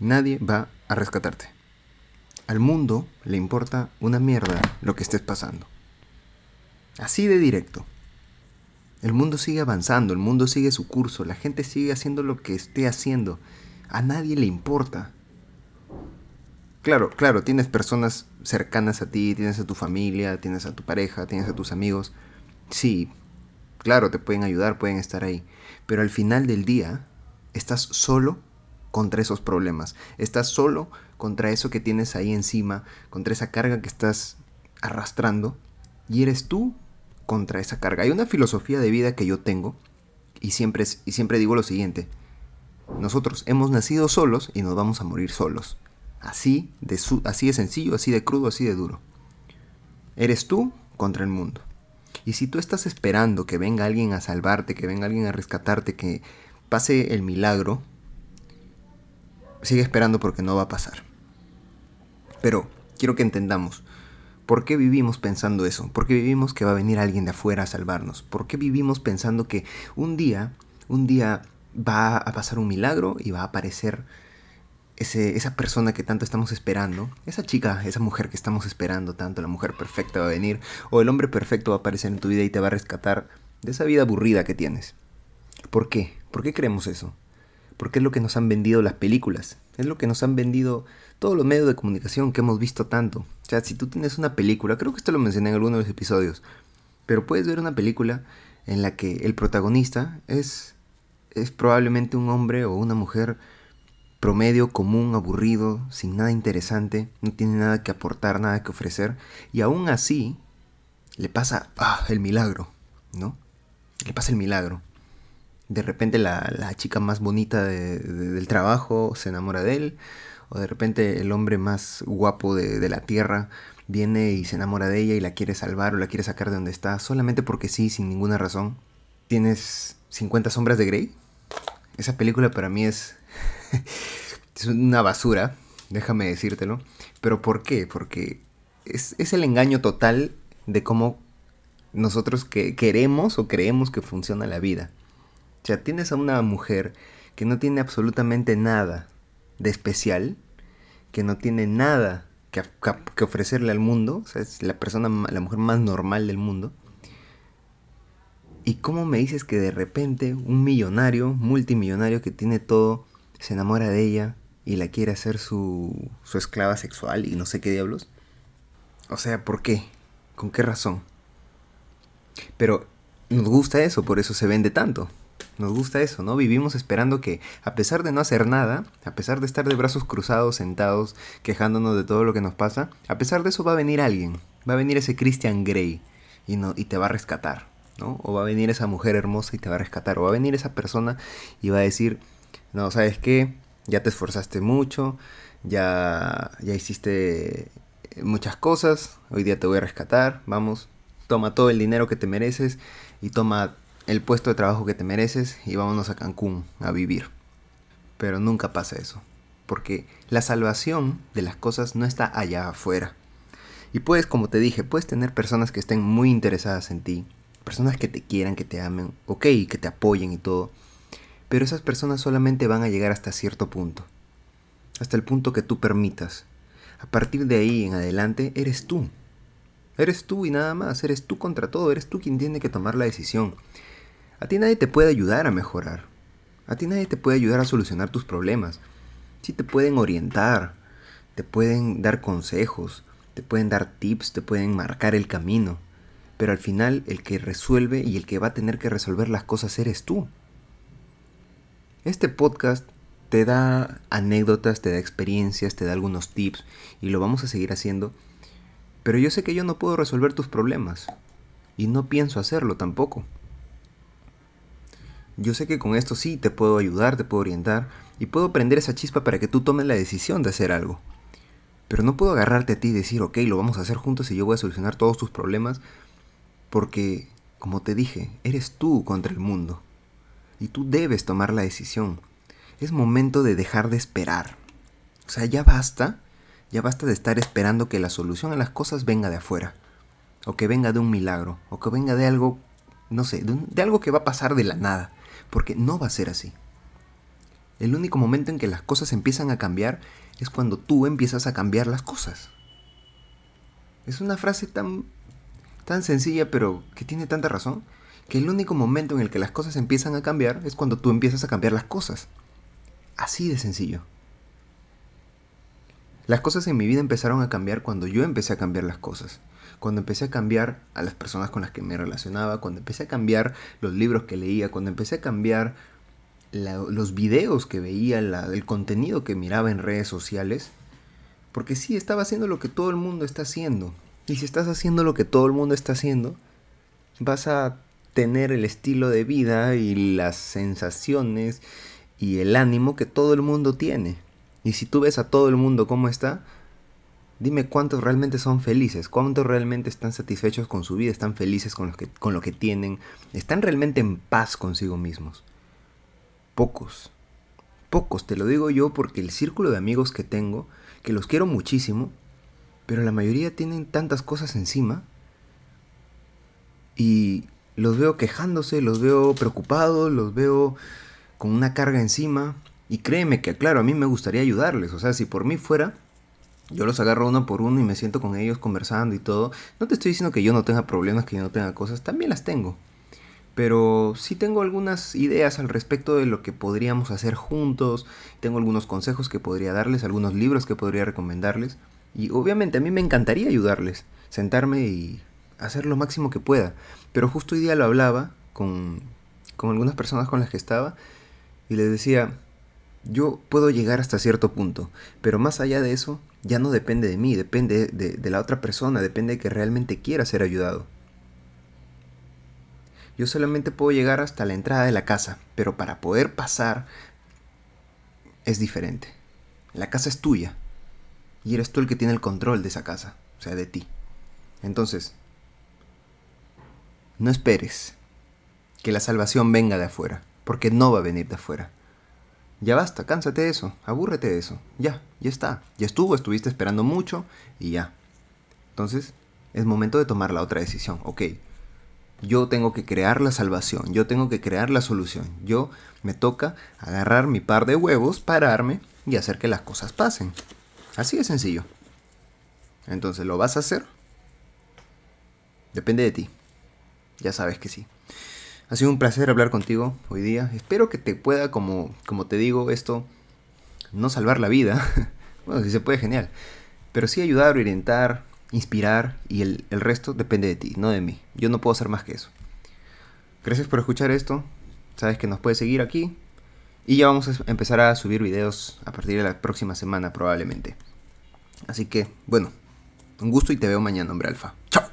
Nadie va a rescatarte. Al mundo le importa una mierda lo que estés pasando. Así de directo. El mundo sigue avanzando, el mundo sigue su curso, la gente sigue haciendo lo que esté haciendo. A nadie le importa. Claro, claro, tienes personas cercanas a ti, tienes a tu familia, tienes a tu pareja, tienes a tus amigos. Sí, claro, te pueden ayudar, pueden estar ahí. Pero al final del día, estás solo contra esos problemas. Estás solo contra eso que tienes ahí encima, contra esa carga que estás arrastrando. Y eres tú contra esa carga. Hay una filosofía de vida que yo tengo y siempre, y siempre digo lo siguiente. Nosotros hemos nacido solos y nos vamos a morir solos. Así de, así de sencillo, así de crudo, así de duro. Eres tú contra el mundo. Y si tú estás esperando que venga alguien a salvarte, que venga alguien a rescatarte, que pase el milagro, sigue esperando porque no va a pasar. Pero quiero que entendamos, ¿Por qué vivimos pensando eso? ¿Por qué vivimos que va a venir alguien de afuera a salvarnos? ¿Por qué vivimos pensando que un día, un día va a pasar un milagro y va a aparecer ese, esa persona que tanto estamos esperando, esa chica, esa mujer que estamos esperando tanto, la mujer perfecta va a venir, o el hombre perfecto va a aparecer en tu vida y te va a rescatar de esa vida aburrida que tienes? ¿Por qué? ¿Por qué creemos eso? Porque es lo que nos han vendido las películas, es lo que nos han vendido todos los medios de comunicación que hemos visto tanto. O sea, si tú tienes una película, creo que esto lo mencioné en alguno de los episodios, pero puedes ver una película en la que el protagonista es, es probablemente un hombre o una mujer promedio, común, aburrido, sin nada interesante, no tiene nada que aportar, nada que ofrecer, y aún así le pasa ah, el milagro, ¿no? Le pasa el milagro. De repente la, chica más bonita del trabajo se enamora de él, o de repente el hombre más guapo de, la tierra viene y se enamora de ella y la quiere salvar o la quiere sacar de donde está, solamente porque sí, sin ninguna razón. ¿Tienes 50 sombras de Grey? Esa película para mí es, es una basura, déjame decírtelo. ¿Pero por qué? Porque es, el engaño total de cómo nosotros que queremos o creemos que funciona la vida. O sea, tienes a una mujer que no tiene absolutamente nada de especial, que no tiene nada que, ofrecerle al mundo, o sea, es la persona, la mujer más normal del mundo. ¿Y cómo me dices que de repente un millonario, multimillonario que tiene todo, se enamora de ella y la quiere hacer su, su esclava sexual y no sé qué diablos? O sea, ¿por qué? ¿Con qué razón? Pero nos gusta eso, por eso se vende tanto. Nos gusta eso, ¿no? Vivimos esperando que, a pesar de no hacer nada, a pesar de estar de brazos cruzados, sentados, quejándonos de todo lo que nos pasa, a pesar de eso va a venir alguien, va a venir ese Christian Grey y, no, y te va a rescatar, ¿no? O va a venir esa mujer hermosa y te va a rescatar, o va a venir esa persona y va a decir, no, ¿sabes qué? Ya te esforzaste mucho, ya, ya hiciste muchas cosas, hoy día te voy a rescatar, vamos, toma todo el dinero que te mereces y toma el puesto de trabajo que te mereces y vámonos a Cancún a vivir. Pero nunca pasa eso, porque la salvación de las cosas no está allá afuera. Y puedes, como te dije, puedes tener personas que estén muy interesadas en ti, personas que te quieran, que te amen, ok, que te apoyen y todo, pero esas personas solamente van a llegar hasta cierto punto, hasta el punto que tú permitas. A partir de ahí en adelante eres tú. Eres tú y nada más, eres tú contra todo, eres tú quien tiene que tomar la decisión. A ti nadie te puede ayudar a mejorar. A ti nadie te puede ayudar a solucionar tus problemas. Sí te pueden orientar, te pueden dar consejos, te pueden dar tips, te pueden marcar el camino. Pero al final el que resuelve y el que va a tener que resolver las cosas eres tú. Este podcast te da anécdotas, te da experiencias, te da algunos tips y lo vamos a seguir haciendo. Pero yo sé que yo no puedo resolver tus problemas y no pienso hacerlo tampoco. Yo sé que con esto sí te puedo ayudar, te puedo orientar y puedo prender esa chispa para que tú tomes la decisión de hacer algo. Pero no puedo agarrarte a ti y decir, ok, lo vamos a hacer juntos y yo voy a solucionar todos tus problemas porque, como te dije, eres tú contra el mundo y tú debes tomar la decisión. Es momento de dejar de esperar. O sea, ya basta, ya basta de estar esperando que la solución a las cosas venga de afuera, o que venga de un milagro, o que venga de algo, no sé, de, algo que va a pasar de la nada, porque no va a ser así. El único momento en que las cosas empiezan a cambiar es cuando tú empiezas a cambiar las cosas. Es una frase tan tan sencilla pero que tiene tanta razón que el único momento en el que las cosas empiezan a cambiar es cuando tú empiezas a cambiar las cosas. Así de sencillo. Las cosas en mi vida empezaron a cambiar cuando yo empecé a cambiar las cosas. Cuando empecé a cambiar a las personas con las que me relacionaba, cuando empecé a cambiar los libros que leía, cuando empecé a cambiar los videos que veía, el contenido que miraba en redes sociales. Porque sí, estaba haciendo lo que todo el mundo está haciendo. Y si estás haciendo lo que todo el mundo está haciendo, vas a tener el estilo de vida y las sensaciones y el ánimo que todo el mundo tiene. Y si tú ves a todo el mundo cómo está, dime cuántos realmente son felices, cuántos realmente están satisfechos con su vida, están felices con lo que, tienen, están realmente en paz consigo mismos. Pocos. Pocos, te lo digo yo porque el círculo de amigos que tengo, que los quiero muchísimo, pero la mayoría tienen tantas cosas encima y los veo quejándose, los veo preocupados, los veo con una carga encima. Y créeme que, claro, a mí me gustaría ayudarles. O sea, si por mí fuera, yo los agarro uno por uno y me siento con ellos conversando y todo. No te estoy diciendo que yo no tenga problemas, que yo no tenga cosas, también las tengo. Pero sí tengo algunas ideas al respecto de lo que podríamos hacer juntos. Tengo algunos consejos que podría darles, algunos libros que podría recomendarles. Y obviamente a mí me encantaría ayudarles, sentarme y hacer lo máximo que pueda. Pero justo hoy día lo hablaba con, con algunas personas con las que estaba y les decía, yo puedo llegar hasta cierto punto, pero más allá de eso, ya no depende de mí, depende de, la otra persona, depende de que realmente quiera ser ayudado. Yo solamente puedo llegar hasta la entrada de la casa, pero para poder pasar es diferente. La casa es tuya y eres tú el que tiene el control de esa casa, o sea, de ti. Entonces, no esperes que la salvación venga de afuera, porque no va a venir de afuera. Ya basta, cánsate de eso, abúrrete de eso. Ya, ya está. Ya estuvo, estuviste esperando mucho y ya. Entonces, es momento de tomar la otra decisión. Ok, yo tengo que crear la salvación, yo tengo que crear la solución. Yo me toca agarrar mi par de huevos, pararme y hacer que las cosas pasen. Así de sencillo. Entonces, ¿lo vas a hacer? Depende de ti. Ya sabes que sí. Ha sido un placer hablar contigo hoy día. Espero que te pueda, como, como te digo, esto no salvar la vida. bueno, si se puede, genial. Pero sí ayudar, orientar, inspirar y el, el resto depende de ti, no de mí. Yo no puedo hacer más que eso. Gracias por escuchar esto. Sabes que nos puedes seguir aquí. Y ya vamos a empezar a subir videos a partir de la próxima semana probablemente. Así que, bueno, un gusto y te veo mañana, hombre alfa. Chao.